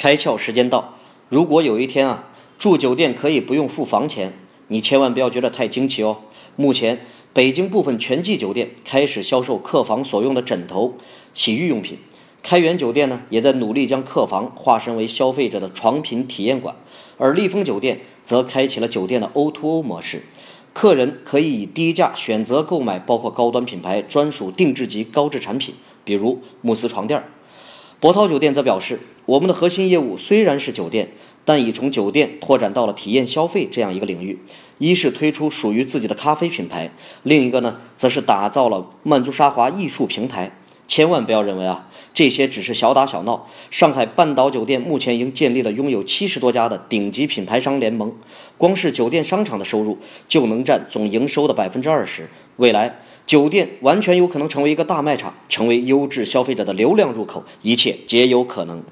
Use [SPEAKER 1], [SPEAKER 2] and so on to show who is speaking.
[SPEAKER 1] 开窍时间到！如果有一天啊，住酒店可以不用付房钱，你千万不要觉得太惊奇哦。目前，北京部分全季酒店开始销售客房所用的枕头、洗浴用品。开元酒店呢，也在努力将客房化身为消费者的床品体验馆，而丽枫酒店则开启了酒店的 O2O 模式，客人可以以低价选择购买包括高端品牌专属定制级高质产品，比如慕斯床垫。博涛酒店则表示，我们的核心业务虽然是酒店，但已从酒店拓展到了体验消费这样一个领域。一是推出属于自己的咖啡品牌，另一个呢，则是打造了曼珠沙华艺术平台。千万不要认为啊，这些只是小打小闹。上海半岛酒店目前已经建立了拥有七十多家的顶级品牌商联盟，光是酒店商场的收入就能占总营收的百分之二十。未来，酒店完全有可能成为一个大卖场，成为优质消费者的流量入口，一切皆有可能。